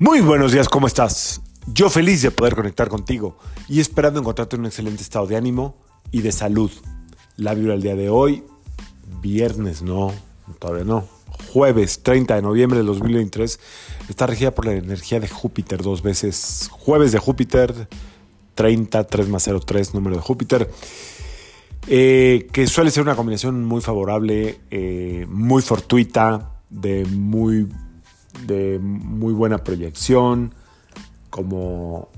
Muy buenos días, ¿cómo estás? Yo feliz de poder conectar contigo y esperando encontrarte en un excelente estado de ánimo y de salud. La vibra del día de hoy, viernes, no, todavía no, jueves 30 de noviembre de 2023, está regida por la energía de Júpiter dos veces. Jueves de Júpiter, 30, 3 más 0, 3, número de Júpiter. Eh, que suele ser una combinación muy favorable, eh, muy fortuita, de muy de muy buena proyección, como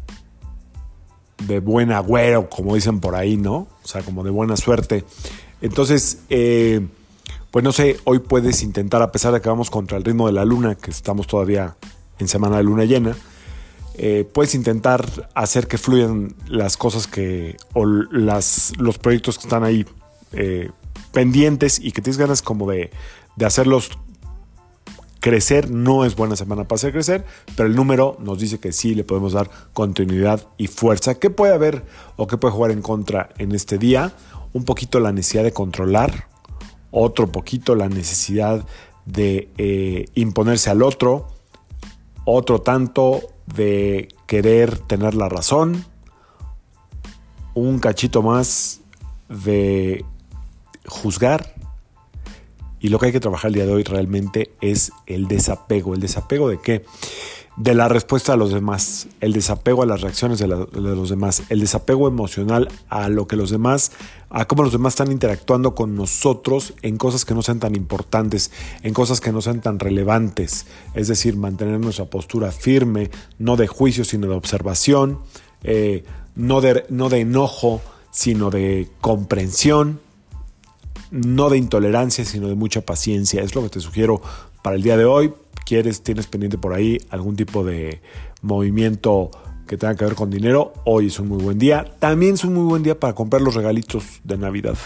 de buen agüero, como dicen por ahí, ¿no? O sea, como de buena suerte. Entonces, eh, pues no sé, hoy puedes intentar, a pesar de que vamos contra el ritmo de la luna, que estamos todavía en semana de luna llena, eh, puedes intentar hacer que fluyan las cosas que, o las, los proyectos que están ahí eh, pendientes y que tienes ganas como de, de hacerlos crecer no es buena semana para hacer crecer, pero el número nos dice que sí le podemos dar continuidad y fuerza. ¿Qué puede haber o qué puede jugar en contra en este día? Un poquito la necesidad de controlar, otro poquito la necesidad de eh, imponerse al otro, otro tanto de querer tener la razón, un cachito más de juzgar y lo que hay que trabajar el día de hoy realmente es el desapego. ¿El desapego de qué? De la respuesta a los demás, el desapego a las reacciones de, los demás, el desapego emocional a lo que los demás, a cómo los demás están interactuando con nosotros en cosas que no sean tan importantes, en cosas que no sean tan relevantes. Es decir, mantener nuestra postura firme, no de juicio, sino de observación, eh, no, de, no de enojo, sino de comprensión no de intolerancia, sino de mucha paciencia. Es lo que te sugiero para el día de hoy. ¿Quieres, tienes pendiente por ahí algún tipo de movimiento que tenga que ver con dinero? Hoy es un muy buen día. También es un muy buen día para comprar los regalitos de Navidad.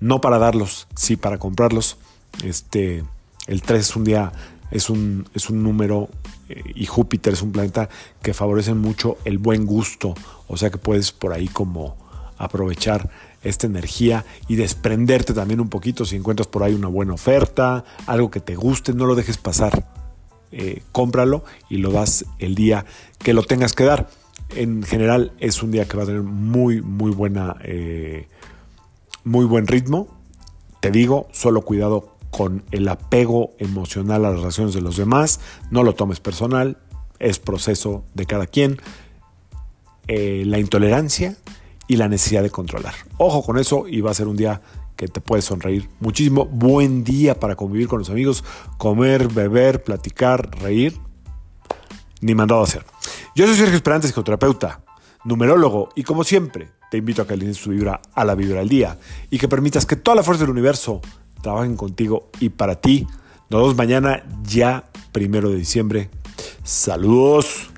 No para darlos, sí para comprarlos. Este, el 3 es un día, es un, es un número eh, y Júpiter es un planeta que favorece mucho el buen gusto. O sea que puedes por ahí como aprovechar esta energía y desprenderte también un poquito si encuentras por ahí una buena oferta, algo que te guste, no lo dejes pasar. Eh, cómpralo y lo das el día que lo tengas que dar. En general es un día que va a tener muy, muy buena, eh, muy buen ritmo. Te digo, solo cuidado con el apego emocional a las relaciones de los demás. No lo tomes personal, es proceso de cada quien. Eh, la intolerancia y la necesidad de controlar. Ojo con eso y va a ser un día que te puede sonreír muchísimo. Buen día para convivir con los amigos, comer, beber, platicar, reír. Ni mandado a hacer. Yo soy Sergio Esperantes, psicoterapeuta, numerólogo y como siempre te invito a que alines tu vibra a la vibra del día y que permitas que toda la fuerza del universo trabajen contigo y para ti. Nos vemos mañana ya primero de diciembre. Saludos.